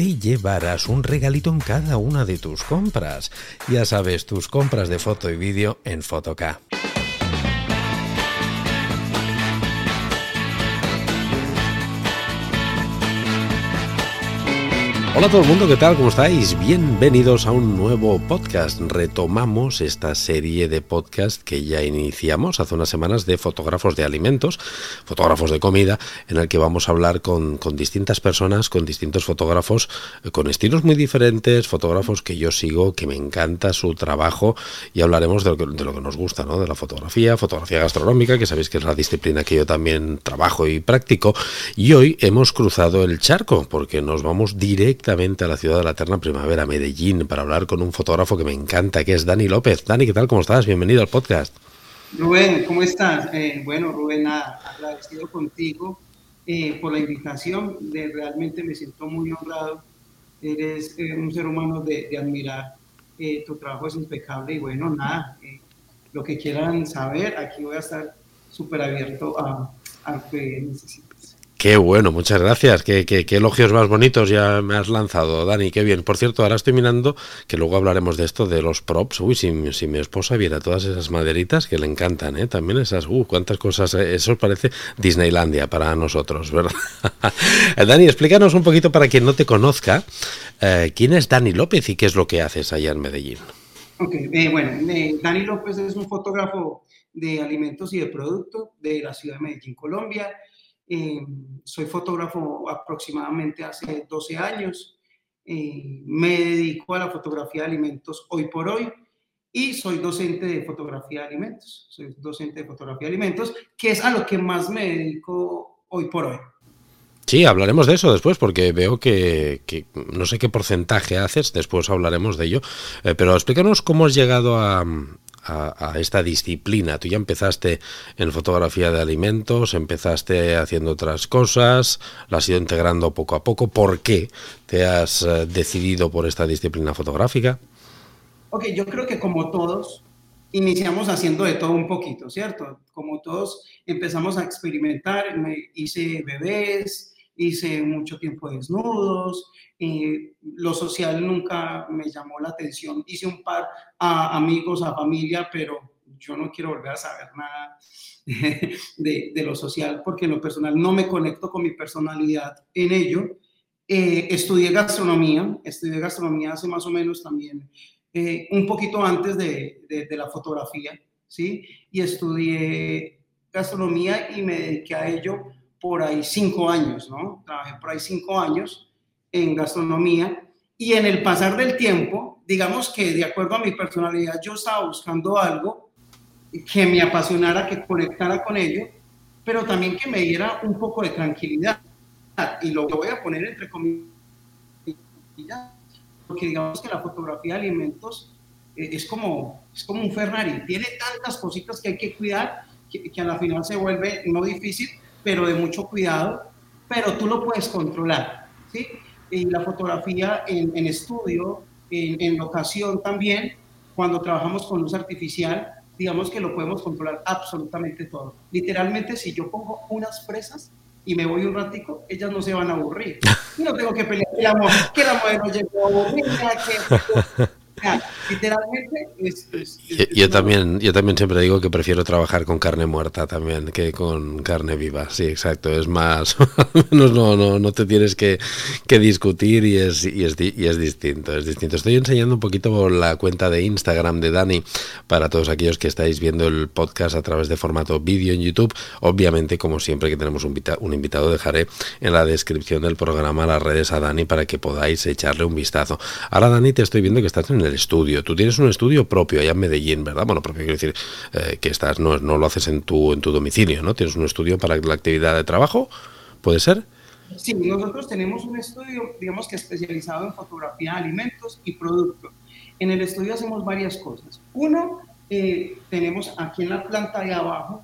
te llevarás un regalito en cada una de tus compras. Ya sabes, tus compras de foto y vídeo en Fotoca. Hola a todo el mundo, ¿qué tal? ¿Cómo estáis? Bienvenidos a un nuevo podcast. Retomamos esta serie de podcast que ya iniciamos hace unas semanas de fotógrafos de alimentos, fotógrafos de comida, en el que vamos a hablar con, distintas personas, con distintos fotógrafos, eh, con estilos muy diferentes, fotógrafos que yo sigo, que me encanta su trabajo y hablaremos de lo que, de lo que nos gusta, ¿no? De la fotografía, fotografía gastronómica, que sabéis que es la disciplina que yo también trabajo y practico. Y hoy hemos cruzado el charco porque nos vamos directamente directamente a la ciudad de la eterna primavera, Medellín, para hablar con un fotógrafo que me encanta, que es Dani López. Dani, ¿qué tal? ¿Cómo estás? Bienvenido al podcast. Rubén, ¿cómo estás? Eh, bueno, Rubén, agradecido contigo eh, por la invitación. De, realmente me siento muy honrado. Eres eh, un ser humano de, admirar. tu trabajo es impecable y bueno, nada, lo que quieran saber, aquí voy a estar súper abierto a, a lo que necesiten. Qué bueno, muchas gracias. Qué, elogios más bonitos ya me has lanzado, Dani. Qué bien. Por cierto, ahora estoy mirando, que luego hablaremos de esto, de los props. Uy, si, mi esposa viera todas esas maderitas que le encantan, ¿eh? También esas, uh, cuántas cosas. Eh, eso parece Disneylandia para nosotros, ¿verdad? Dani, explícanos un poquito para quien no te conozca, eh, ¿quién es Dani López y qué es lo que haces allá en Medellín? Ok, eh, bueno, Dani López es un fotógrafo de alimentos y de productos de la ciudad de Medellín, Colombia. Eh, soy fotógrafo aproximadamente hace 12 años. Eh, me dedico a la fotografía de alimentos hoy por hoy y soy docente de fotografía de alimentos. Soy docente de fotografía de alimentos, que es a lo que más me dedico hoy por hoy. Sí, hablaremos de eso después porque veo que, no sé qué porcentaje haces, después hablaremos de ello, eh, pero explícanos cómo has llegado a, a, esta disciplina. Tú ya empezaste en fotografía de alimentos, empezaste haciendo otras cosas, la has ido integrando poco a poco. ¿Por qué te has eh, decidido por esta disciplina fotográfica? Ok, yo creo que como todos, iniciamos haciendo de todo un poquito, ¿cierto? Como todos empezamos a experimentar, me hice bebés, hice mucho tiempo desnudos, eh, lo social nunca me llamó la atención. Hice un par a amigos, a familia, pero yo no quiero volver a saber nada de, de, lo social porque en lo personal no me conecto con mi personalidad en ello. Eh, estudié gastronomía, estudié gastronomía hace más o menos también eh, un poquito antes de, de, de, la fotografía, ¿sí? Y estudié gastronomía y me dediqué a ello por ahí cinco años, ¿no? Trabajé por ahí cinco años en gastronomía y en el pasar del tiempo, digamos que de acuerdo a mi personalidad, yo estaba buscando algo que me apasionara, que conectara con ello, pero también que me diera un poco de tranquilidad. Y lo voy a poner entre comillas, porque digamos que la fotografía de alimentos eh, es como, es como un Ferrari, tiene tantas cositas que hay que cuidar que, que a la final se vuelve no difícil, pero de mucho cuidado, pero tú lo puedes controlar, ¿sí? y la fotografía en, en estudio, en, en, locación también, cuando trabajamos con luz artificial, digamos que lo podemos controlar absolutamente todo. Literalmente, si yo pongo unas presas y me voy un ratico, ellas no se van a aburrir. Y no tengo que pelear que la, que la modelo llegó aburrida, que... literalmente es, yo, también yo también siempre digo que prefiero trabajar con carne muerta también que con carne viva. Sí exacto es más no no no te tienes que, que discutir y es, y es y es distinto es distinto. Estoy enseñando un poquito la cuenta de Instagram de Dani para todos aquellos que estáis viendo el podcast a través de formato vídeo en YouTube. Obviamente como siempre que tenemos un, un invitado dejaré en la descripción del programa las redes a Dani para que podáis echarle un vistazo. Ahora Dani te estoy viendo que estás en el estudio. Tú tienes un estudio propio allá en Medellín, ¿verdad? Bueno, propio quiero decir eh, que estás, no, no lo haces en tu, en tu domicilio, ¿no? Tienes un estudio para la actividad de trabajo, ¿puede ser? Sí, nosotros tenemos un estudio, digamos que especializado en fotografía de alimentos y productos. En el estudio hacemos varias cosas. Uno, eh, tenemos aquí en la planta de abajo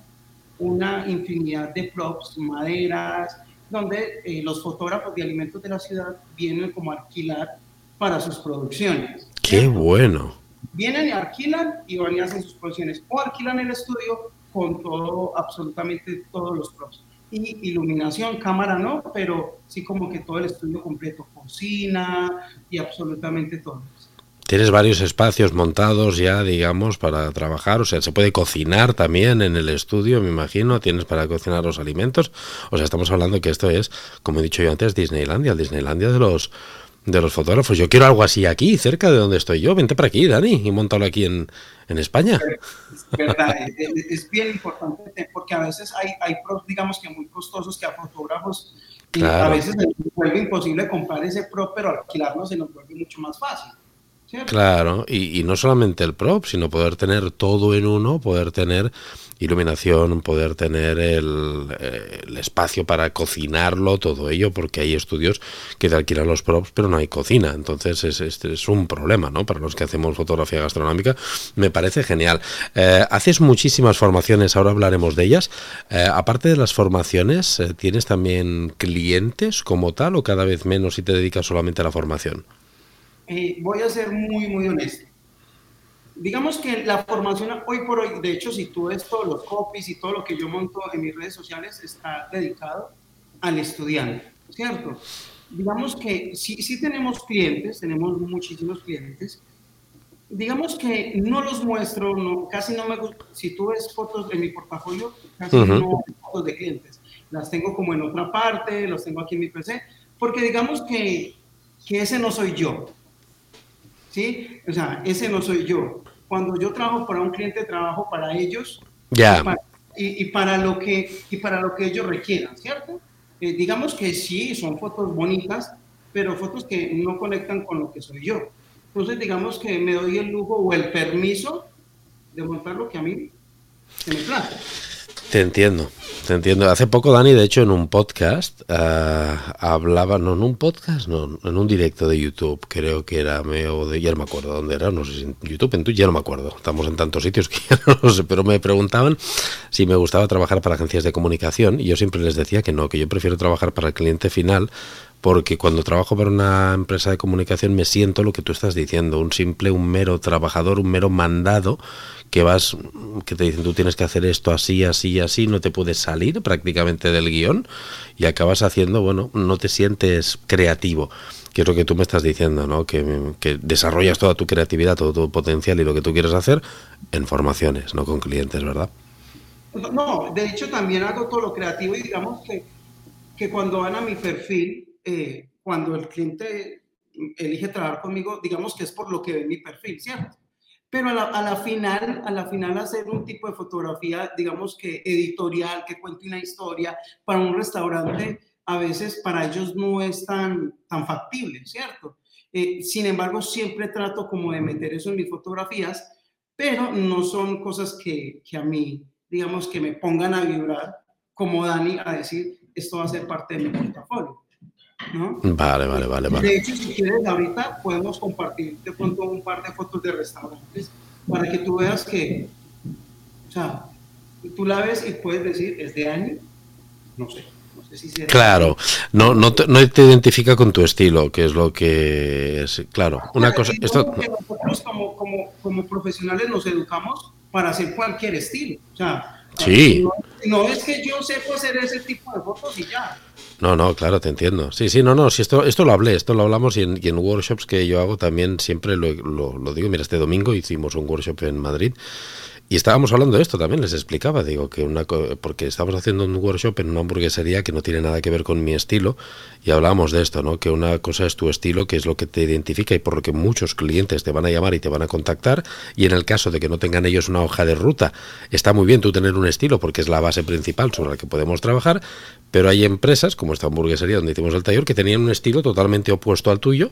una infinidad de props, maderas, donde eh, los fotógrafos de alimentos de la ciudad vienen como alquilar para sus producciones. ¡Qué bueno! Vienen y alquilan y van y hacen sus producciones o alquilan el estudio con todo, absolutamente todos los props. Y iluminación, cámara no, pero sí como que todo el estudio completo, cocina y absolutamente todo. Tienes varios espacios montados ya, digamos, para trabajar. O sea, se puede cocinar también en el estudio, me imagino. Tienes para cocinar los alimentos. O sea, estamos hablando que esto es, como he dicho yo antes, Disneylandia, el Disneylandia de los de los fotógrafos. Yo quiero algo así aquí, cerca de donde estoy yo. Vente para aquí, Dani, y montalo aquí en, en España. Es verdad, es, bien importante porque a veces hay, hay pros, digamos que muy costosos que a fotógrafos a veces se vuelve imposible comprar ese pro, pero alquilarlo se nos vuelve mucho más fácil. Claro, y, no solamente el prop, sino poder tener todo en uno, poder tener iluminación, poder tener el, espacio para cocinarlo, todo ello, porque hay estudios que te alquilan los props, pero no hay cocina. Entonces, es, este es un problema, ¿no? Para los que hacemos fotografía gastronómica, me parece genial. Eh, haces muchísimas formaciones, ahora hablaremos de ellas. Eh, aparte de las formaciones, eh, ¿tienes también clientes como tal o cada vez menos y te dedicas solamente a la formación? Voy a ser muy, muy honesto digamos que la formación hoy por hoy, de hecho, si tú ves todos los copies y todo lo que yo monto en mis redes sociales, está dedicado al estudiante, ¿cierto? Digamos que sí, sí tenemos clientes, tenemos muchísimos clientes. Digamos que no los muestro, no, casi no me gusta. Si tú ves fotos de mi portafolio, casi no fotos de clientes. Las tengo como en otra parte, los tengo aquí en mi PC, porque digamos que, que ese no soy yo. ¿Sí? O sea, ese no soy yo. Cuando yo trabajo para un cliente, trabajo para ellos ya. y, para, lo que, y para lo que ellos requieran, ¿cierto? Eh, digamos que sí, son fotos bonitas, pero fotos que no conectan con lo que soy yo. Entonces, digamos que me doy el lujo o el permiso de montar lo que a mí se me place. Te entiendo, te entiendo. Hace poco Dani, de hecho, en un podcast uh, hablaba, no en un podcast, no, en un directo de YouTube, creo que era, me, o de, ya no me acuerdo dónde era, no sé si en YouTube, en Twitch, ya no me acuerdo. Estamos en tantos sitios que ya no lo sé, pero me preguntaban si me gustaba trabajar para agencias de comunicación y yo siempre les decía que no, que yo prefiero trabajar para el cliente final porque cuando trabajo para una empresa de comunicación me siento lo que tú estás diciendo, un simple, un mero trabajador, un mero mandado que vas, que te dicen tú tienes que hacer esto así, así, así, no te puedes salir prácticamente del guion y acabas haciendo, bueno, no te sientes creativo, que es lo que tú me estás diciendo, ¿no? Que, que desarrollas toda tu creatividad, todo tu potencial y lo que tú quieres hacer en formaciones, no con clientes, ¿verdad? No, de hecho también hago todo lo creativo y digamos que, que cuando van a mi perfil, eh, cuando el cliente elige trabajar conmigo, digamos que es por lo que ve mi perfil, ¿cierto? Pero a la, final, a la final hacer un tipo de fotografía, digamos que editorial, que cuente una historia para un restaurante, a veces para ellos no es tan, tan factible, ¿cierto? Eh, sin embargo, siempre trato como de meter eso en mis fotografías, pero no son cosas que, que a mí, digamos, que me pongan a vibrar como Dani a decir, esto va a ser parte de mi portafolio. Vale, vale, vale, vale. De hecho, si quieres, ahorita podemos compartir de pronto un par de fotos de restaurantes para que tú veas que, o sea, tú la ves y puedes decir, ¿es de año? No sé. No sé si claro, no, no, te, no te identifica con tu estilo, que es lo que es. Claro, una cosa. Esto... nosotros como, como, como profesionales nos educamos para hacer cualquier estilo. O sea, sí. no, no es que yo sepa hacer ese tipo de fotos y ya No, no, claro, te entiendo. Sí, sí, no, no, si esto, esto lo hablé, esto lo hablamos y en, y en workshops que yo hago también siempre lo, lo, lo, digo. Mira, este domingo hicimos un workshop en Madrid y estábamos hablando de esto también, les explicaba, digo, que una porque estábamos haciendo un workshop en una hamburguesería que no tiene nada que ver con mi estilo y hablábamos de esto, ¿no? Que una cosa es tu estilo, que es lo que te identifica y por lo que muchos clientes te van a llamar y te van a contactar y en el caso de que no tengan ellos una hoja de ruta, está muy bien tú tener un estilo porque es la base principal sobre la que podemos trabajar, pero hay empresas como esta hamburguesería donde hicimos el taller que tenían un estilo totalmente opuesto al tuyo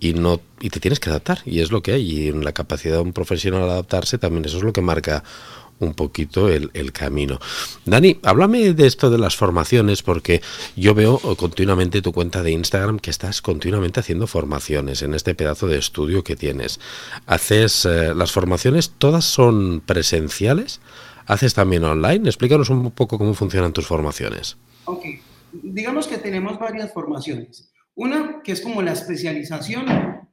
y no y te tienes que adaptar y es lo que hay y en la capacidad de un profesional adaptarse también eso es lo que marca un poquito el, camino. Dani, háblame de esto de las formaciones, porque yo veo continuamente tu cuenta de Instagram que estás continuamente haciendo formaciones en este pedazo de estudio que tienes. ¿Haces eh, las formaciones, todas son presenciales? ¿Haces también online? Explícanos un poco cómo funcionan tus formaciones. Ok, digamos que tenemos varias formaciones. Una que es como la especialización,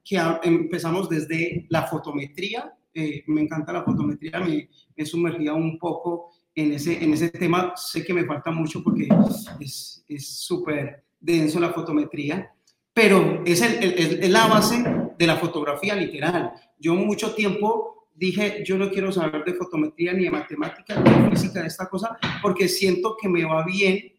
que empezamos desde la fotometría. Eh, me encanta la fotometría, me he sumergido un poco en ese, en ese tema. Sé que me falta mucho porque es súper denso la fotometría, pero es, el, el, la base de la fotografía literal. Yo mucho tiempo dije, yo no quiero saber de fotometría, ni de matemática, ni de física, de esta cosa, porque siento que me va bien,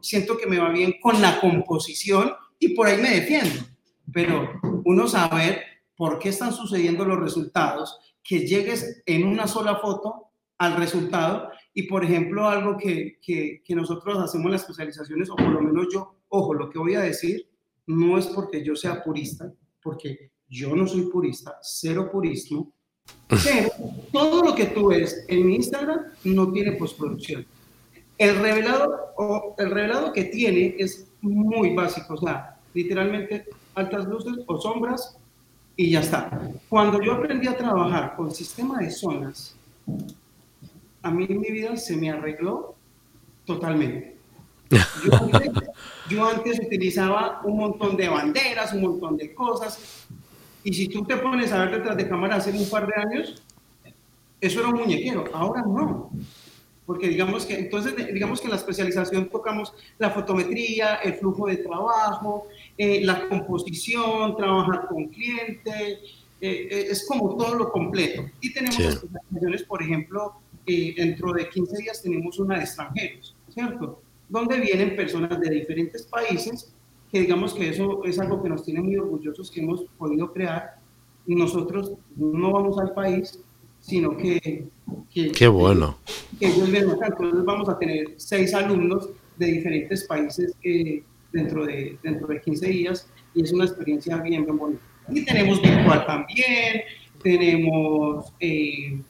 siento que me va bien con la composición y por ahí me defiendo. Pero uno saber por qué están sucediendo los resultados, que llegues en una sola foto al resultado y, por ejemplo, algo que, que, que nosotros hacemos en las especializaciones, o por lo menos yo, ojo, lo que voy a decir no es porque yo sea purista, porque yo no soy purista, cero purismo, pero todo lo que tú ves en mi Instagram no tiene postproducción. El revelado, o el revelado que tiene es muy básico, o sea, literalmente altas luces o sombras y ya está. Cuando yo aprendí a trabajar con sistema de zonas, a mí mi vida se me arregló totalmente. Yo yo antes, utilizaba un montón de banderas, un montón de cosas, y si tú te pones a ver detrás de cámara hace un par de años, eso era un muñequero, ahora no porque digamos que entonces digamos que en la especialización tocamos la fotometría, el flujo de trabajo, eh, la composición, trabajar con cliente, eh, eh, es como todo lo completo. Y tenemos sí. especializaciones, por ejemplo, eh, dentro de 15 días tenemos una de extranjeros, ¿cierto? Donde vienen personas de diferentes países, que digamos que eso es algo que nos tiene muy orgullosos que hemos podido crear. Nosotros no vamos al país, sino que... que Qué bueno. Que, que ellos ven acá. Entonces vamos a tener seis alumnos de diferentes países eh, dentro, de, dentro de 15 días y es una experiencia bien, bien bonita. Y tenemos virtual también, tenemos eh,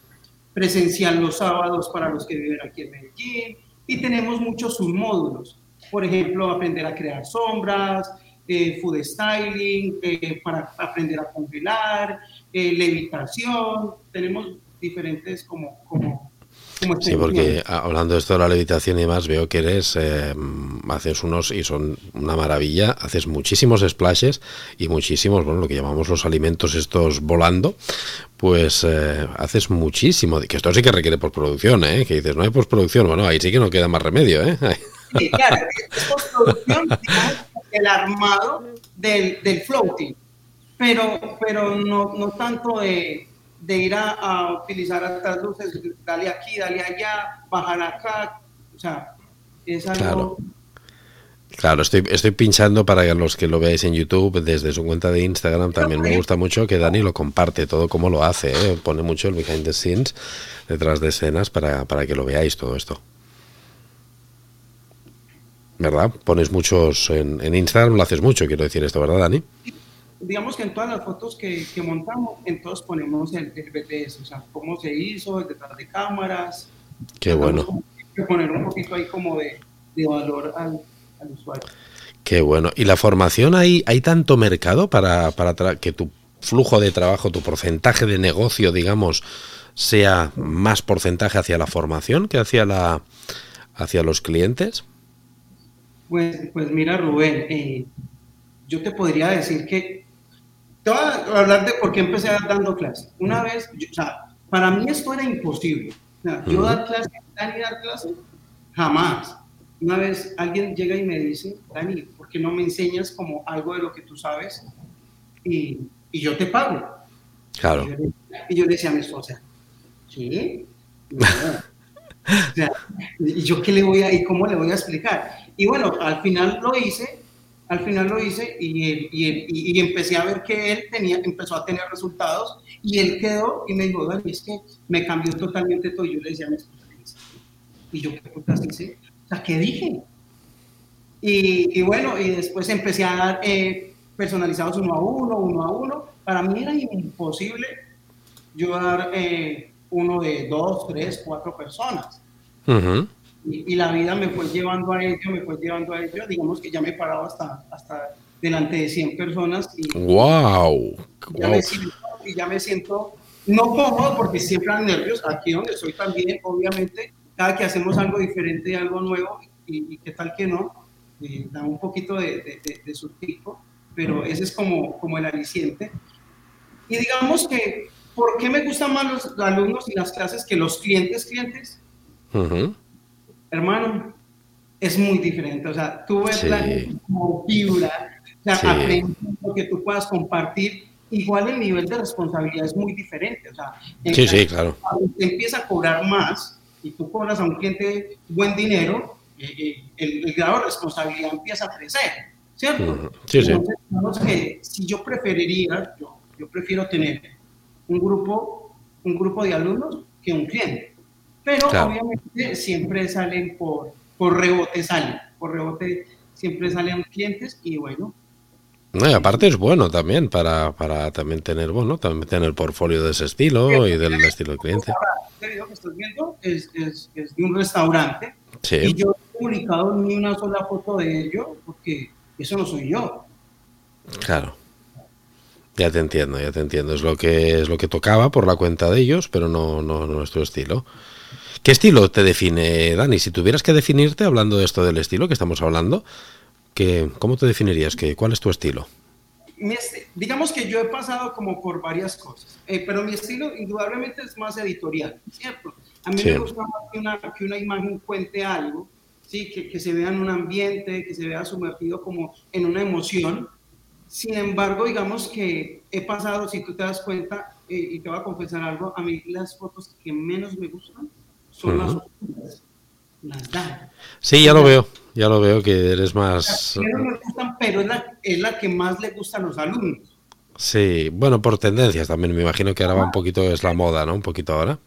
presencial los sábados para los que viven aquí en Medellín y tenemos muchos submódulos. Por ejemplo, aprender a crear sombras, eh, food styling, eh, para aprender a congelar, eh, levitación, tenemos diferentes como... como, como sí, porque hablando de esto de la levitación y demás, veo que eres, eh, haces unos, y son una maravilla, haces muchísimos splashes y muchísimos, bueno, lo que llamamos los alimentos estos volando, pues eh, haces muchísimo, que esto sí que requiere postproducción, ¿eh? que dices, no hay postproducción, bueno, ahí sí que no queda más remedio. ¿eh? Sí, claro, es postproducción, el armado del, del floating pero, pero no, no tanto de, de ir a, a, utilizar estas luces, dale aquí, dale allá, bajar acá, o sea, es algo... Claro. Claro, estoy, estoy pinchando para los que lo veáis en YouTube desde su cuenta de Instagram. También me gusta mucho que Dani lo comparte todo como lo hace. ¿eh? Pone mucho el behind the scenes detrás de escenas para, para que lo veáis todo esto. ¿Verdad? Pones muchos en, en Instagram, lo haces mucho, quiero decir esto, ¿verdad, Dani? Digamos que en todas las fotos que, que montamos, en todos ponemos el, el, BTS, o sea, cómo se hizo, detrás de cámaras. Qué bueno. Que poner un poquito ahí como de, de valor al, al, usuario. Qué bueno. ¿Y la formación hay, hay tanto mercado para, para que tu flujo de trabajo, tu porcentaje de negocio, digamos, sea más porcentaje hacia la formación que hacia, la, hacia los clientes? Pues, pues mira, Rubén, eh, yo te podría decir que te voy a hablar de por qué empecé dando clases. Una vez, yo, o sea, para mí esto era imposible. O sea, yo dar clase, dar clase, jamás. una vez alguien llega y me dice, Dani, ¿por qué no me enseñas como algo de lo que tú sabes y, y yo te pago? Claro. Y yo, le decía a mi esposa, ¿sí? ¿Y yo qué le voy a, y cómo le voy a explicar? Y bueno, al final lo hice, al final lo hice y, y, y, empecé a ver que él tenía, empezó a tener resultados y él quedó y me dijo, Dani, es que me cambió totalmente todo. Y yo le decía y yo, ¿qué putas hice? O sea, ¿qué dije? Y, bueno, y después empecé a dar eh, personalizados uno a uno, uno a uno. Para mí era imposible yo dar eh, uno de dos, tres, cuatro personas. Y, la vida me fue llevando a ello, me fue llevando a ello. Digamos que ya me he parado hasta, hasta delante de 100 personas. Y, ¡Wow! Ya Me siento, y ya me siento no cómodo porque siempre han nervios. Aquí donde estoy también, obviamente, cada que hacemos algo diferente, algo nuevo, y, qué tal que no, eh, da un poquito de, de, su tipo, pero ese es como, como el aliciente. Y digamos que, ¿por qué me gustan más los alumnos y las clases que los clientes, clientes? Hermano, es muy diferente. O sea, tú ves la vibra, o sea, aprendes lo que tú puedas compartir. Igual el nivel de responsabilidad es muy diferente. O sea, sí, sí, claro. Empieza a cobrar más, y tú cobras a un cliente buen dinero, eh, eh, el, grado de responsabilidad empieza a crecer, ¿cierto? Sí, sí. Entonces, que si yo preferiría, yo, yo prefiero tener un grupo, un grupo de alumnos que un cliente. Pero obviamente siempre salen por, por rebote, salen, por rebote siempre salen clientes y bueno, no, y aparte es bueno también para, para también tener bueno también tener portfolio de ese estilo y del estilo del cliente. Este video que estás viendo es, es, es de un restaurante sí. y yo no he publicado ni una sola foto de ello porque eso no soy yo. Claro. Ya te entiendo, ya te entiendo. Es lo que es lo que tocaba por la cuenta de ellos, pero no, no, no nuestro estilo. ¿Qué estilo te define, Dani? Si tuvieras que definirte, hablando de esto del estilo que estamos hablando, ¿Cómo te definirías? Que, ¿Cuál es tu estilo? digamos que yo he pasado como por varias cosas, eh, pero mi estilo indudablemente es más editorial, ¿cierto? A mí me gusta más que una, que una imagen cuente algo, ¿sí? Que, que, se vea en un ambiente, que se vea sumergido como en una emoción. Sin embargo, digamos que he pasado, si tú te das cuenta, eh, y te voy a confesar algo, a mí las fotos que menos me gustan son las Sí, ya lo veo, ya lo veo que eres más... pero es la, que más le gusta a los alumnos. Sí, bueno, por tendencias también, me imagino que ahora va un poquito, es la moda, ¿no? Un poquito ahora.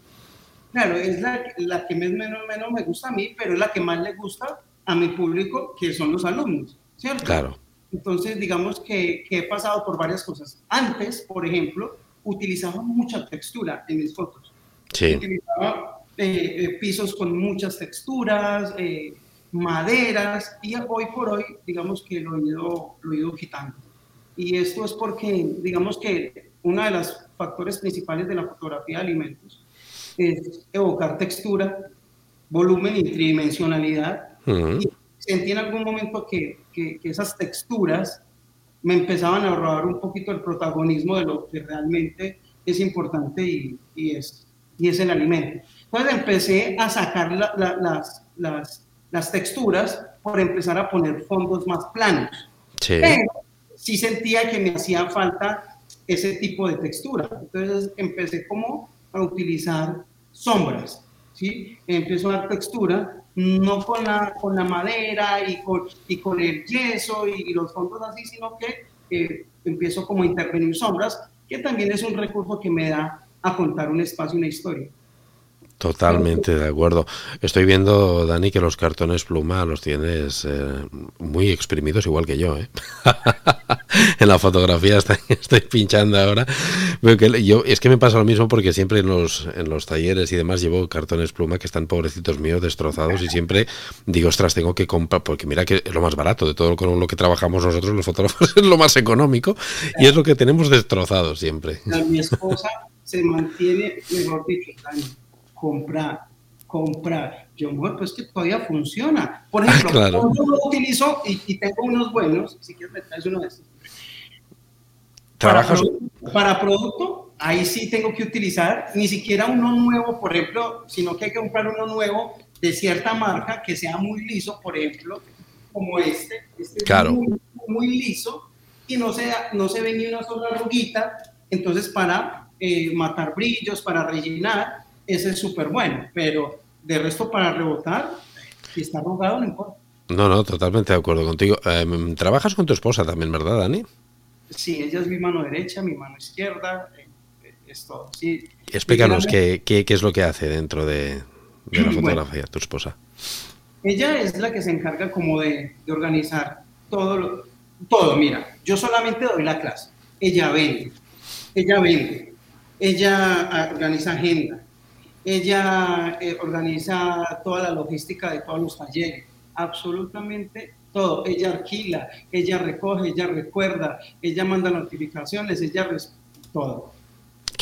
Claro, es la, que menos, menos me gusta a mí, pero es la que más le gusta a mi público, que son los alumnos, ¿cierto? Claro. Entonces, digamos que, he pasado por varias cosas. Antes, por ejemplo, utilizaba mucha textura en mis fotos. Sí. Utilizaba eh, eh, pisos con muchas texturas, eh, maderas, y hoy por hoy, digamos que lo he, ido, lo he ido quitando. Y esto es porque, digamos que uno de los factores principales de la fotografía de alimentos es evocar textura, volumen y tridimensionalidad. Y sentí en algún momento que, que, esas texturas me empezaban a robar un poquito el protagonismo de lo que realmente es importante y, y es, y es el alimento. Entonces empecé a sacar las, las, las, texturas por empezar a poner fondos más planos. Sí. Pero sí sentía que me hacía falta ese tipo de textura. Entonces empecé como a utilizar sombras. ¿sí? Empiezo a dar textura, no con la, con la madera y con, y con el yeso y, los fondos así, sino que eh, empiezo como a intervenir sombras, que también es un recurso que me da a contar un espacio, una historia. Totalmente de acuerdo. Estoy viendo, Dani, que los cartones pluma los tienes eh, muy exprimidos, igual que yo. ¿eh? en la fotografía estoy, pinchando ahora. que yo, es que me pasa lo mismo porque siempre en los, en los talleres y demás llevo cartones pluma que están pobrecitos míos destrozados y siempre digo, ostras, tengo que comprar, porque mira que es lo más barato de todo con lo que trabajamos nosotros los fotógrafos, es lo más económico y es lo que tenemos destrozado siempre. Mi esposa se mantiene, mejor dicho, comprar, comprar. Yo, bueno, pues que todavía funciona. Por ejemplo, claro. yo lo utilizo y, tengo unos buenos, si quieres me traes uno de estos. ¿Trabajas? Para, producto, ahí sí tengo que utilizar ni siquiera uno nuevo, por ejemplo, sino que hay que comprar uno nuevo de cierta marca que sea muy liso, por ejemplo, como este. Este claro. es muy, muy liso y no se, no se ve ni una sola arruguita. Entonces, para eh, matar brillos, para rellenar, ese es súper bueno. Pero de resto, para rebotar, si está arrugado, no importa. No, no, totalmente de acuerdo contigo. Eh, trabajas con tu esposa también, ¿verdad, Dani? Sí, ella es mi mano derecha, mi mano izquierda, eh, es todo. Sí. Explícanos qué, qué, qué, es lo que hace dentro de, de la fotografía, bueno, tu esposa. Ella es la que se encarga como de, de organizar todo, lo, todo. Mira, yo solamente doy la clase. Ella vende, ella vende, ella organiza agenda, ella eh, organiza toda la logística de todos los talleres, absolutamente todo. Ella alquila, ella recoge, ella recuerda, ella manda notificaciones, ella todo.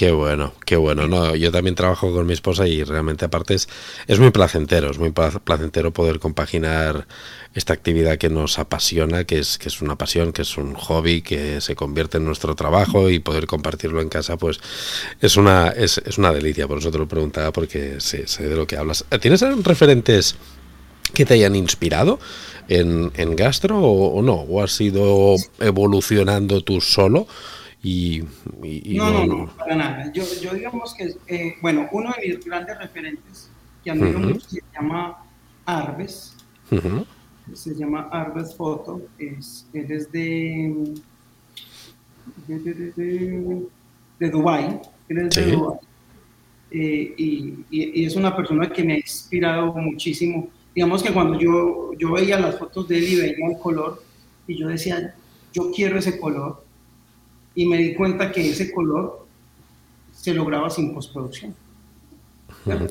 Qué bueno, qué bueno. No, yo también trabajo con mi esposa y realmente aparte es, es muy placentero, es muy placentero poder compaginar esta actividad que nos apasiona, que es, que es una pasión, que es un hobby, que se convierte en nuestro trabajo y poder compartirlo en casa, pues es una, es, es una delicia. Por eso te lo preguntaba porque sé, sé de lo que hablas. ¿Tienes referentes que te hayan inspirado en, en gastro o, o no? ¿O has ido evolucionando tú solo? Y, y, y no, no, no, para nada. Yo, yo digamos que, eh, bueno, uno de mis grandes referentes que admiro uh -huh. mucho se llama Arbes. Uh -huh. Se llama Arbes Foto. Es, él es de, de, de, de, de Dubái. Él es sí. de Dubái. Eh, y, y, es una persona que me ha inspirado muchísimo. Digamos que cuando yo, yo veía las fotos de él y veía el color, y yo decía, yo quiero ese color y me di cuenta que ese color se lograba sin postproducción.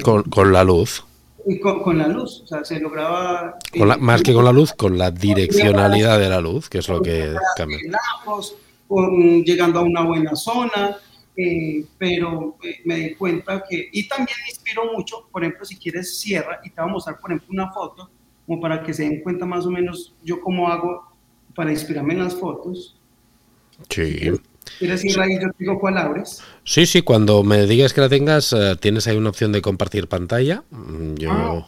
Con, con, la luz. Y con, con, la luz, o sea, se lograba... Con la, más que con la luz, con la direccionalidad de la luz, que es lo que cambia. Con, llegando a una buena zona, eh, pero eh, me di cuenta que... Y también me inspiró mucho, por ejemplo, si quieres cierra, y te voy a mostrar, por ejemplo, una foto, como para que se den cuenta más o menos yo cómo hago para inspirarme en las fotos. Sí. ¿Quieres ir ahí? Yo te digo cuál abres. Sí, sí, cuando me digas que la tengas, uh, tienes ahí una opción de compartir pantalla. Yo. Ah.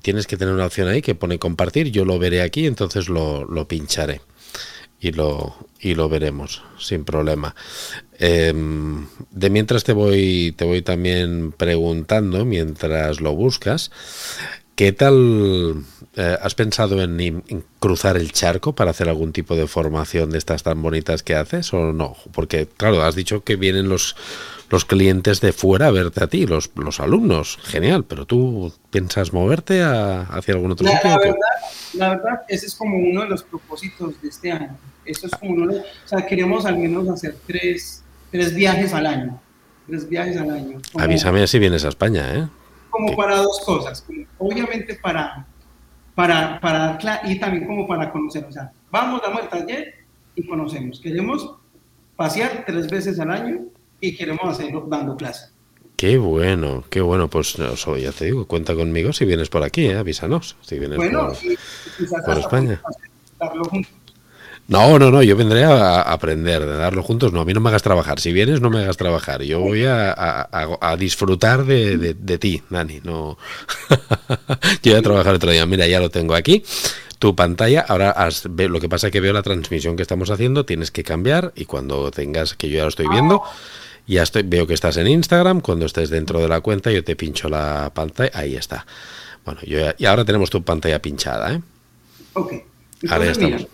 Tienes que tener una opción ahí que pone compartir. Yo lo veré aquí, entonces lo, lo pincharé. Y lo, y lo veremos sin problema. Eh, de mientras te voy, te voy también preguntando, mientras lo buscas, ¿qué tal eh, has pensado en, en, cruzar el charco para hacer algún tipo de formación de estas tan bonitas que haces o no? Porque, claro, has dicho que vienen los, los clientes de fuera a verte a ti, los, los alumnos, genial, pero tú piensas moverte a, hacia algún otro la, sitio. La verdad, la verdad, ese es como uno de los propósitos de este año. Eso es como uno, de, o sea, queremos al menos hacer tres, tres viajes al año. Tres viajes al año. Como, Avísame si vienes a España, ¿eh? Como para dos cosas. Obviamente para para, para y también como para conocer. O sea, vamos, damos el taller y conocemos. Queremos pasear tres veces al año y queremos hacerlo dando clase. Qué bueno, qué bueno. Pues no, ya te digo, cuenta conmigo si vienes por aquí, ¿eh? avísanos. Si vienes bueno, por, y, por España. Juntos. No, no, no, yo vendré a, aprender, de darlo juntos. No, a mí no me hagas trabajar. Si vienes, no me hagas trabajar. Yo voy a, a, a disfrutar de, de, de, ti, Dani. No. yo voy a trabajar otro día. Mira, ya lo tengo aquí. Tu pantalla, ahora has, lo que pasa es que veo la transmisión que estamos haciendo, tienes que cambiar y cuando tengas, que yo ya lo estoy viendo, ya estoy, veo que estás en Instagram, cuando estés dentro de la cuenta yo te pincho la pantalla, ahí está. Bueno, yo, y ahora tenemos tu pantalla pinchada, ¿eh? Ok. Ahora ya estamos. Mira,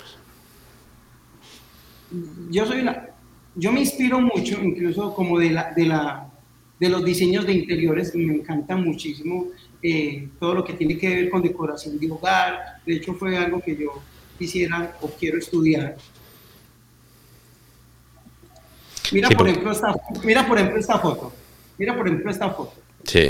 yo soy una, yo me inspiro mucho, incluso como de la, de la, de los diseños de interiores, me encanta muchísimo eh, todo lo que tiene que ver con decoración de hogar. De hecho, fue algo que yo quisiera o quiero estudiar. Mira, sí, por, ejemplo, esta, mira por ejemplo esta foto. Mira por ejemplo esta foto. Sí.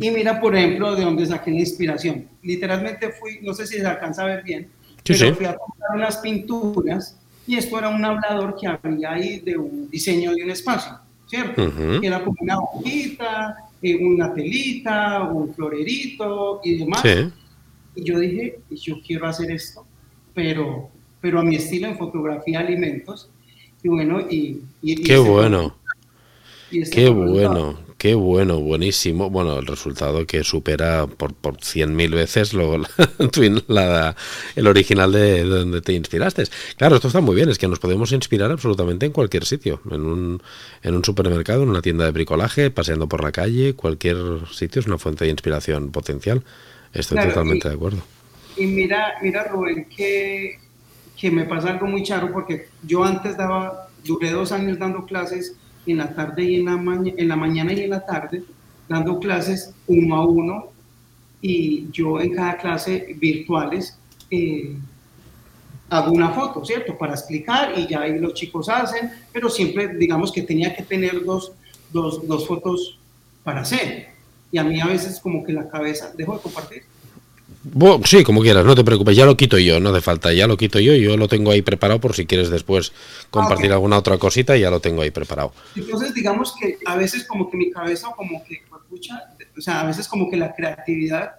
Y mira, por ejemplo, de dónde saqué la inspiración. Literalmente fui, no sé si se alcanza a ver bien, sí, pero sí. fui a comprar unas pinturas y esto era un hablador que había ahí de un diseño de un espacio, ¿cierto? Uh -huh. Era como una hojita, eh, una telita, un florerito y demás. Sí. Y yo dije, yo quiero hacer esto, pero, pero a mi estilo en fotografía de alimentos. Y bueno, y... y Qué y bueno. Este Qué bueno, qué bueno, buenísimo. Bueno, el resultado que supera por, por 100.000 veces lo, la, el original de, donde te inspiraste. Claro, esto está muy bien, es que nos podemos inspirar absolutamente en cualquier sitio, en un, en un supermercado, en una tienda de bricolaje, paseando por la calle, cualquier sitio es una fuente de inspiración potencial. Estoy totalmente de acuerdo. Y mira, mira Rubén, que, que me pasa algo muy charo porque yo antes daba, duré dos años dando clases en la tarde y en la, en la mañana y en la tarde, dando clases uno a uno y yo en cada clase virtuales eh, hago una foto, ¿cierto? Para explicar y ya ahí los chicos hacen, pero siempre digamos que tenía que tener dos, dos, dos fotos para hacer. Y a mí a veces como que la cabeza, dejo de compartir. Sí, como quieras, no te preocupes, ya lo quito yo, no hace falta, ya lo quito yo, yo lo tengo ahí preparado por si quieres después compartir ah, alguna otra cosita, ya lo tengo ahí preparado. Entonces, digamos que a veces como que mi cabeza, como que, o sea, a veces como que la creatividad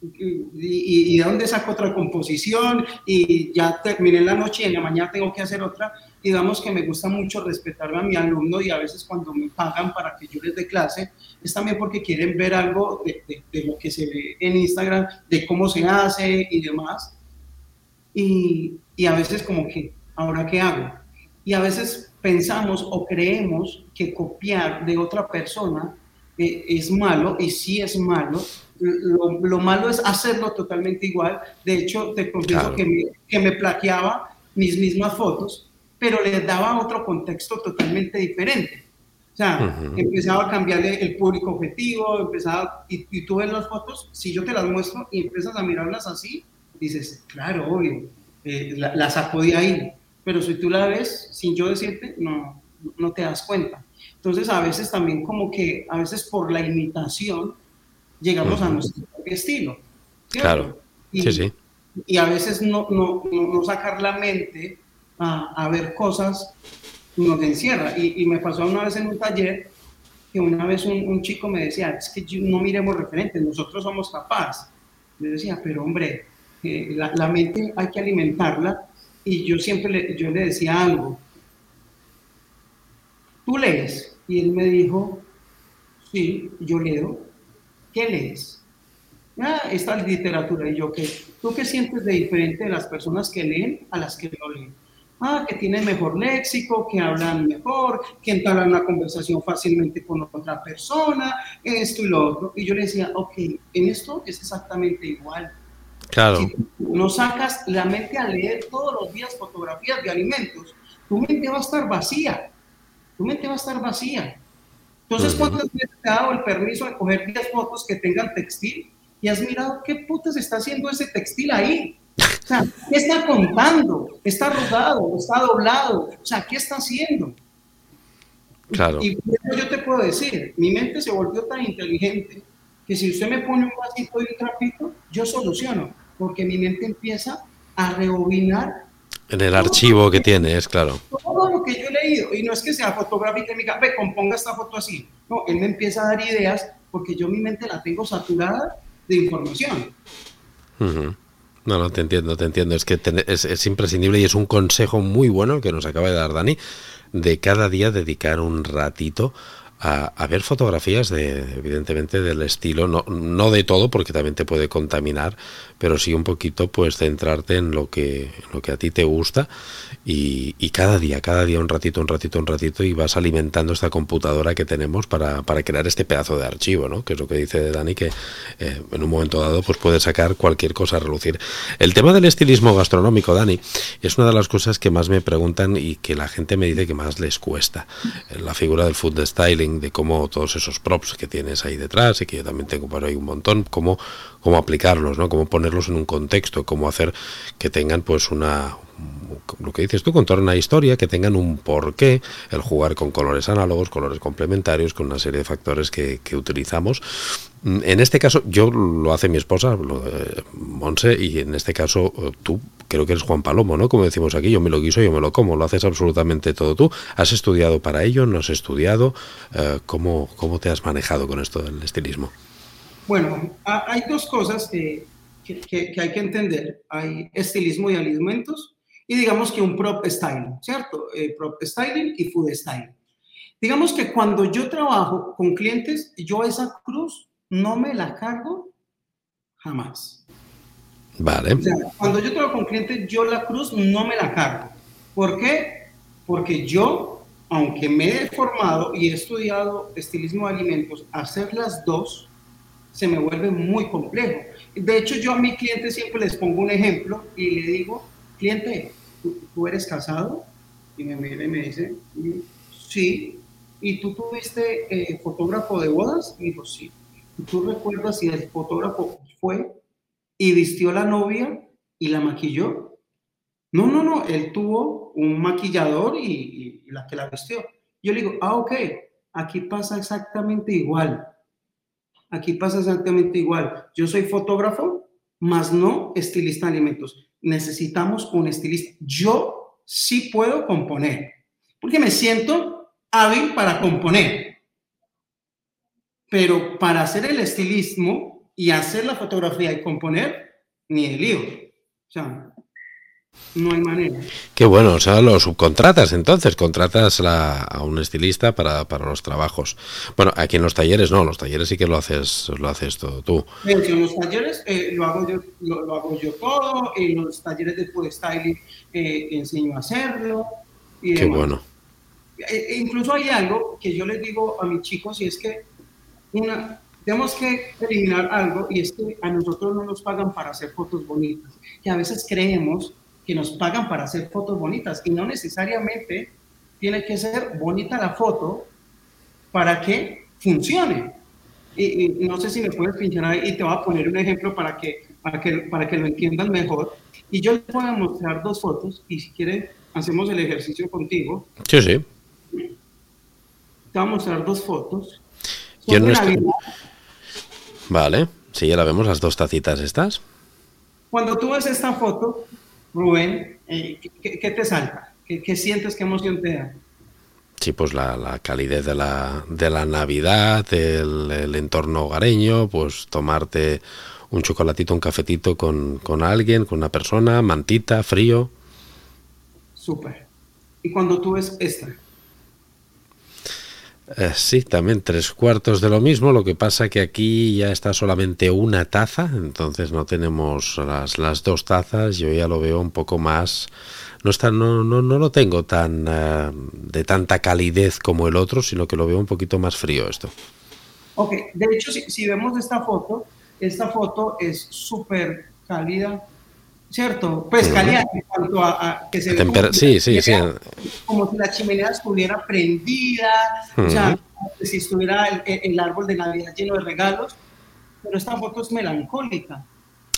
y, y, de dónde saco otra composición y ya terminé la noche y en la mañana tengo que hacer otra. Digamos que me gusta mucho respetar a mi alumno y a veces cuando me pagan para que yo les dé clase, es también porque quieren ver algo de, de, lo que se ve en Instagram, de cómo se hace y demás. Y, y a veces como que, ¿ahora qué hago? Y a veces pensamos o creemos que copiar de otra persona eh, es malo y sí es malo, lo, malo es hacerlo totalmente igual. De hecho, te confieso que, me, que me plaqueaba mis mismas fotos, pero le daba otro contexto totalmente diferente. O sea, empezaba a cambiarle el público objetivo, empezaba, y, y, tú ves las fotos, si yo te las muestro y empiezas a mirarlas así, dices, claro, obvio, eh, la, la saco de ahí. Pero si tú la ves sin yo decirte, no, no te das cuenta. Entonces, a veces también como que, a veces por la imitación, llegamos a nuestro estilo. Claro, y, sí, sí. Y a veces no, no, no sacar la mente a, a, ver cosas nos encierra. Y, me pasó una vez en un taller que una vez un, chico me decía, es que no miremos referentes, nosotros somos capaces. Yo decía, pero hombre, eh, la, la, mente hay que alimentarla. Y yo siempre le, yo le decía algo, tú lees. Y él me dijo, sí, yo leo. ¿qué lees? Ah, esta literatura. Y yo, ¿qué? ¿Tú qué sientes de diferente de las personas que leen a las que no leen? Ah, que tienen mejor léxico, que hablan mejor, que entablan una conversación fácilmente con otra persona, esto y lo otro. Y yo le decía, ok, en esto es exactamente igual. Claro. Si no sacas la mente a leer todos los días fotografías de alimentos, tu mente va a estar vacía. Tu mente va a estar vacía. Entonces, ¿cuántas veces te ha dado el permiso de coger 10 fotos que tengan textil y has mirado qué putas está haciendo ese textil ahí? O sea, ¿qué está contando? ¿Está rodado? ¿Está doblado? O sea, ¿qué está haciendo? Claro. Y yo te puedo decir, mi mente se volvió tan inteligente que si usted me pone un vasito y un trapito, yo soluciono, porque mi mente empieza a rebobinar en el archivo que tiene, es claro. Todo lo que yo he leído, y no es que sea fotográfica y me diga, ve, componga esta foto así. No, él me empieza a dar ideas porque yo mi mente la tengo saturada de información. No, no, te entiendo, te entiendo. Es que es, es, imprescindible y es un consejo muy bueno que nos acaba de dar Dani, de cada día dedicar un ratito a, ver fotografías de, evidentemente, del estilo, no, no de todo, porque también te puede contaminar, pero sí un poquito, pues, centrarte en lo que, en lo que a ti te gusta y, y, cada día, cada día un ratito, un ratito, un ratito y vas alimentando esta computadora que tenemos para, para crear este pedazo de archivo, ¿no? Que es lo que dice Dani, que eh, en un momento dado, pues, puede sacar cualquier cosa a relucir. El tema del estilismo gastronómico, Dani, es una de las cosas que más me preguntan y que la gente me dice que más les cuesta. La figura del food styling de cómo todos esos props que tienes ahí detrás y que yo también tengo por ahí un montón, cómo, cómo aplicarlos, ¿no? Cómo ponerlos en un contexto, cómo hacer que tengan pues una lo que dices tú, contar una historia, que tengan un porqué, el jugar con colores análogos, colores complementarios, con una serie de factores que, utilizamos. Mm, en este caso, yo lo hace mi esposa, eh, Monse, y en este caso eh, tú creo que eres Juan Palomo, ¿no? Como decimos aquí, yo me lo guiso, yo me lo como, lo haces absolutamente todo tú. ¿Has estudiado para ello? ¿No has estudiado? Eh, ¿cómo, ¿Cómo te has manejado con esto del estilismo? Bueno, hay dos cosas que, que, que hay que entender. Hay estilismo y alimentos y digamos que un prop styling, ¿cierto? Eh, prop styling y food styling. Digamos que cuando yo trabajo con clientes, yo esa cruz no me la cargo jamás. Vale. O sea, cuando yo trabajo con clientes, yo la cruz no me la cargo. ¿Por qué? Porque yo, aunque me he formado y he estudiado estilismo de alimentos, hacer las dos se me vuelve muy complejo. De hecho, yo a mi cliente siempre les pongo un ejemplo y le digo, cliente, ¿tú, eres casado? Y me mira y me dice, sí. ¿Y tú tuviste eh, fotógrafo de bodas? Y digo, sí. ¿Y tú recuerdas si el fotógrafo fue y vistió la novia y la maquilló? No, no, no, él tuvo un maquillador y, y la que la vistió. Yo le digo, ah, ok, aquí pasa exactamente igual. Aquí pasa exactamente igual. Yo soy fotógrafo, más no estilista de alimentos. Necesitamos un estilista. Yo sí puedo componer, porque me siento hábil para componer. Pero para hacer el estilismo y hacer la fotografía y componer, ni el lío. O sea, no hay manera. Qué bueno, o sea, lo subcontratas entonces, contratas a un estilista para, los trabajos. Bueno, aquí en los talleres no, los talleres sí que lo haces, lo haces todo tú. En los talleres eh, lo, hago yo, lo, hago yo todo, en los talleres de food styling eh, enseño a hacerlo. Qué bueno. E, e incluso hay algo que yo les digo a mis chicos y es que una, tenemos que eliminar algo y es que a nosotros no nos pagan para hacer fotos bonitas. Y a veces creemos que nos pagan para hacer fotos bonitas y no necesariamente tiene que ser bonita la foto para que funcione. Y, no sé si me puedes pinchar ahí y te voy a poner un ejemplo para que, para que, para que lo entiendan mejor. Y yo les voy a mostrar dos fotos y si quieres hacemos el ejercicio contigo. Sí, sí. Te voy a mostrar dos fotos. Yo no estoy... Vale, sí, ya la vemos, las dos tacitas estas. Cuando tú ves esta foto, Rubén, eh, ¿qué, te salta? ¿Qué, sientes? ¿Qué emoción te da? Sí, pues la, calidez de la, de la Navidad, el, entorno hogareño, pues tomarte un chocolatito, un cafetito con, con alguien, con una persona, mantita, frío. Súper. ¿Y cuando tú ves esta? Sí, también tres cuartos de lo mismo, lo que pasa que aquí ya está solamente una taza, entonces no tenemos las, las dos tazas, yo ya lo veo un poco más, no, está, no, no, no lo tengo tan eh, de tanta calidez como el otro, sino que lo veo un poquito más frío esto. Ok, de hecho si, si vemos esta foto, esta foto es súper cálida, ¿cierto? Pues caliente en cuanto a, que se ve como, sí, sí, sí. como si la chimenea estuviera prendida, o sea, si estuviera el, árbol de Navidad lleno de regalos, pero esta foto es melancólica.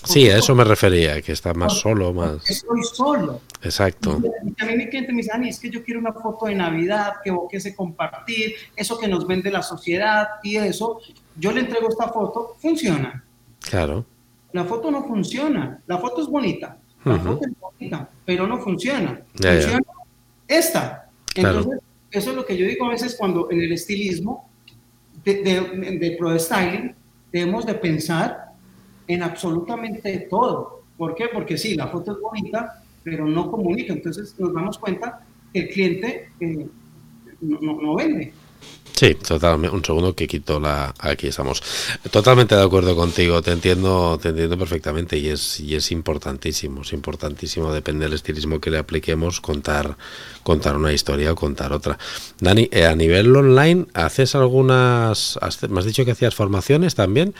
Sí, a eso me refería, que está más solo, más... Estoy solo. Exacto. Y a mí mi cliente me dice, Ani, es que yo quiero una foto de Navidad, que ese compartir, eso que nos vende la sociedad y eso. Yo le entrego esta foto, funciona. Claro la foto no funciona. La foto es bonita, la foto es bonita, pero no funciona. funciona esta. Entonces, eso es lo que yo digo a veces cuando en el estilismo de, de, de Pro Styling debemos de pensar en absolutamente todo. ¿Por qué? Porque sí, la foto es bonita, pero no comunica. Entonces nos damos cuenta que el cliente eh, no, no vende. Sí, totalmente. Un segundo que quito la. Aquí estamos. Totalmente de acuerdo contigo. Te entiendo, te entiendo perfectamente y es y es importantísimo, es importantísimo. Depende del estilismo que le apliquemos, contar contar una historia o contar otra. Dani, eh, a nivel online, haces algunas. Me has dicho que hacías formaciones también.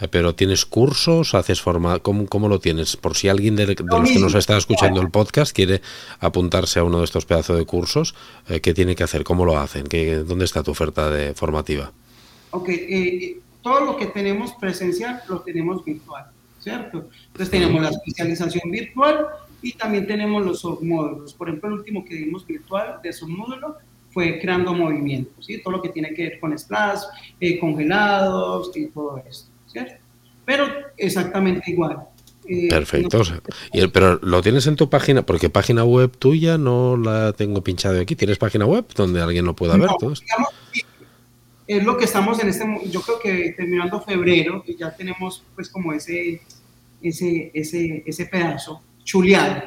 Eh, pero tienes cursos, haces forma, ¿cómo, cómo lo tienes? Por si alguien de, los que nos está escuchando el podcast quiere apuntarse a uno de estos pedazos de cursos, eh, ¿qué tiene que hacer? ¿Cómo lo hacen? ¿Qué, ¿Dónde está tu oferta de formativa? Ok, eh, todo lo que tenemos presencial lo tenemos virtual, ¿cierto? Entonces tenemos la especialización virtual y también tenemos los submódulos. Por ejemplo, el último que dimos virtual de submódulo fue creando movimientos, ¿sí? Todo lo que tiene que ver con splash, congelados y todo esto. Pero exactamente igual. Eh, Perfecto. y pero lo tienes en tu página, porque página web tuya no la tengo pinchado aquí. ¿Tienes página web donde alguien lo pueda ver? Todo es lo que estamos en este, yo creo que terminando febrero, y ya tenemos pues como ese, ese, ese, ese pedazo chuleado,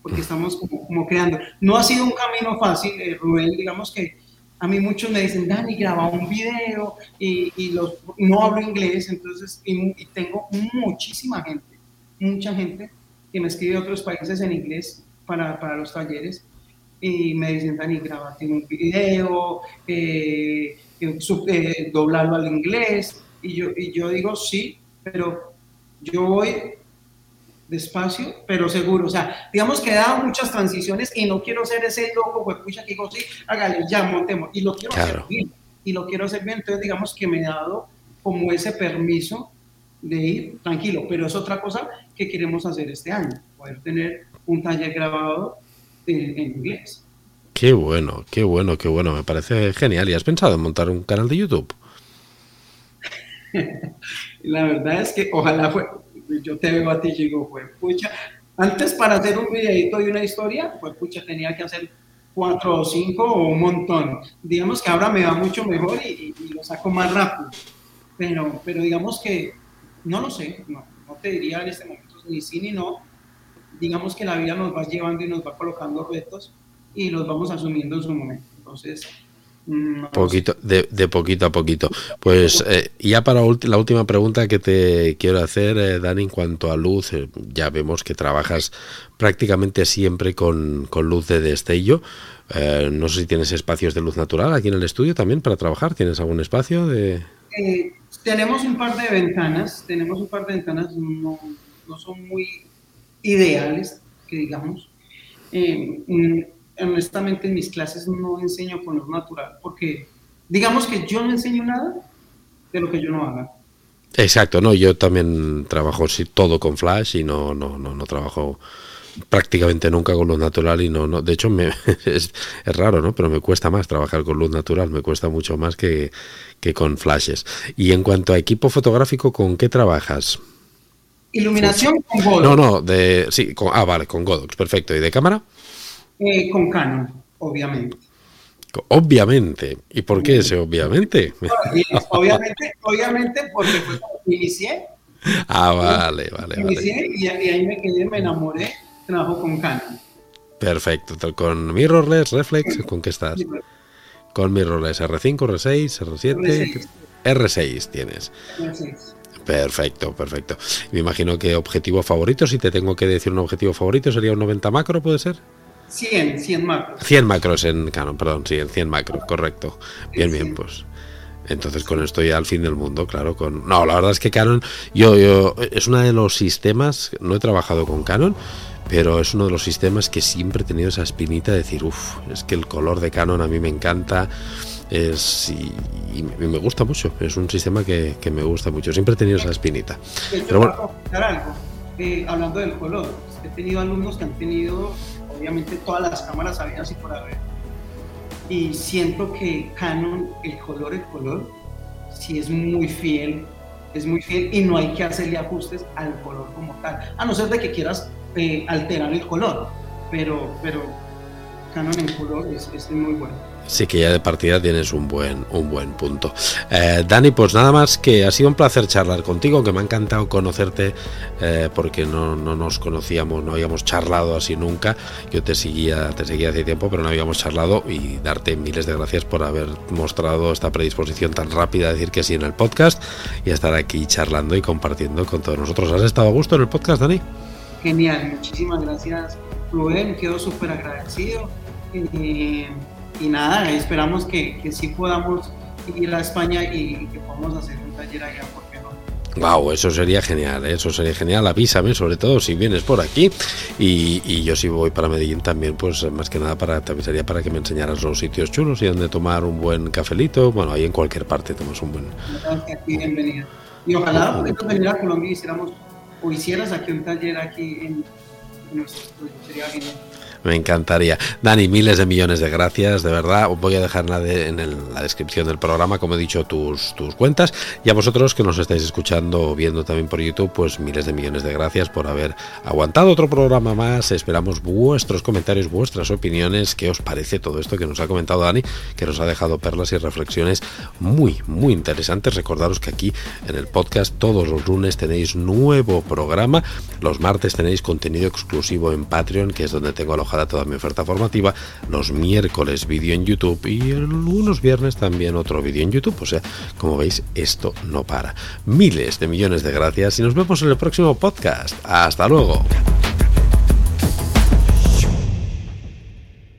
porque estamos como, como, creando. No ha sido un camino fácil, eh, Rubén, digamos que a mí muchos me dicen, Dani, graba un video y, los, no hablo inglés, entonces, y, tengo muchísima gente, mucha gente que me escribe de otros países en inglés para, para los talleres y me dicen, Dani, grabate un video, eh, eh, eh, doblarlo al inglés, y yo, y yo digo, sí, pero yo voy despacio, pero seguro. O sea, digamos que he dado muchas transiciones y no quiero ser ese loco, pucha, que digo, sí, hágale, ya, montemos. Y lo quiero hacer bien. Y lo quiero hacer bien. Entonces, digamos que me he dado como ese permiso de ir tranquilo. Pero es otra cosa que queremos hacer este año, poder tener un taller grabado en, en inglés. Qué bueno, qué bueno, qué bueno. Me parece genial. ¿Y has pensado en montar un canal de YouTube? La verdad es que ojalá fue, yo te veo a ti y digo, fue pucha, antes para hacer un videito y una historia, pues pucha, tenía que hacer cuatro o cinco o un montón. Digamos que ahora me va mucho mejor y, lo saco más rápido. Pero, pero digamos que, no lo sé, no, no te diría en este momento ni sí ni no. Digamos que la vida nos va llevando y nos va colocando retos y los vamos asumiendo en su momento. Entonces, Poquito, de, de, poquito a poquito. Pues eh, ya para la última pregunta que te quiero hacer, eh, Dani, en cuanto a luz, eh, ya vemos que trabajas prácticamente siempre con, con luz de destello. no sé si tienes espacios de luz natural aquí en el estudio también para trabajar. ¿Tienes algún espacio de...? tenemos un par de ventanas, tenemos un par de ventanas, no, no son muy ideales, que digamos. Honestamente en mis clases no enseño con luz natural, porque digamos que yo no enseño nada de lo que yo no haga. Exacto, no, yo también trabajo todo con flash y no, no, no, no trabajo prácticamente nunca con luz natural y no, no de hecho me, es, raro, ¿no? Pero me cuesta más trabajar con luz natural, me cuesta mucho más que, que con flashes. Y en cuanto a equipo fotográfico, ¿con qué trabajas? Iluminación con Godox. No, no, de sí, con, ah, vale, con Godox, perfecto. ¿Y de cámara? Eh, con Canon, obviamente. Obviamente. ¿Y por qué ese obviamente? obviamente, obviamente porque fue cuando inicié. Ah, vale, vale. Inicié Y, ahí me quedé, me enamoré, trabajo con Canon. Perfecto. ¿Con mirrorless, reflex? ¿Con qué estás? Con mirrorless R5, R6, R7, R6, tienes. R6. Perfecto, perfecto. Me imagino que objetivo favorito, si te tengo que decir un objetivo favorito, sería un 90 macro, ¿puede ser? 100, 100 macros. 100 macros en Canon, perdón, sí, en 100 macros, correcto. Bien, bien, pues. Entonces con esto ya al fin del mundo, claro. Con... No, la verdad es que Canon, yo, yo, es uno de los sistemas, no he trabajado con Canon, pero es uno de los sistemas que siempre he tenido esa espinita de decir, uff, es que el color de Canon a mí me encanta, es, y, me gusta mucho, es un sistema que, que, me gusta mucho, siempre he tenido esa espinita. Pero bueno, algo, eh, hablando del color, he tenido alumnos que han tenido obviamente todas las cámaras habían así por haber. Y siento que Canon, el color, el color, sí es muy fiel, es muy fiel y no hay que hacerle ajustes al color como tal, a no ser de que quieras eh, alterar el color, pero, pero Canon en color es, es muy bueno. Sí que ya de partida tienes un buen, un buen punto. Eh, Dani, pues nada más que ha sido un placer charlar contigo, que me ha encantado conocerte eh, porque no, no, nos conocíamos, no habíamos charlado así nunca. Yo te seguía, te seguía hace tiempo, pero no habíamos charlado y darte miles de gracias por haber mostrado esta predisposición tan rápida a decir que sí en el podcast y estar aquí charlando y compartiendo con todos nosotros. ¿Has estado a gusto en el podcast, Dani? Genial, muchísimas gracias, Rubén. Quedo súper agradecido. Eh, y nada, esperamos que, que sí podamos ir a España y que podamos hacer un taller allá, ¿por qué no? Wow, eso sería genial, ¿eh? eso sería genial. Avísame, sobre todo si vienes por aquí. Y, y, yo si voy para Medellín también, pues más que nada para, te avisaría para que me enseñaras los sitios chulos y donde tomar un buen cafelito. Bueno, ahí en cualquier parte tomas un buen. bienvenida. Y ojalá oh. pudiéramos venir a Colombia y hiciéramos, o hicieras aquí un taller aquí en, en nuestro estudio. Sería genial. Me encantaría. Dani, miles de millones de gracias, de verdad. Voy a dejar en, la descripción del programa, como he dicho, tus, tus cuentas. Y a vosotros que nos estáis escuchando o viendo también por YouTube, pues miles de millones de gracias por haber aguantado otro programa más. Esperamos vuestros comentarios, vuestras opiniones. ¿Qué os parece todo esto que nos ha comentado Dani? Que nos ha dejado perlas y reflexiones muy, muy interesantes. Recordaros que aquí en el podcast todos los lunes tenéis nuevo programa. Los martes tenéis contenido exclusivo en Patreon, que es donde tengo alojado alojada toda mi oferta formativa, los miércoles vídeo en YouTube y algunos viernes también otro vídeo en YouTube. O sea, como veis, esto no para. Miles de millones de gracias y nos vemos en el próximo podcast. Hasta luego.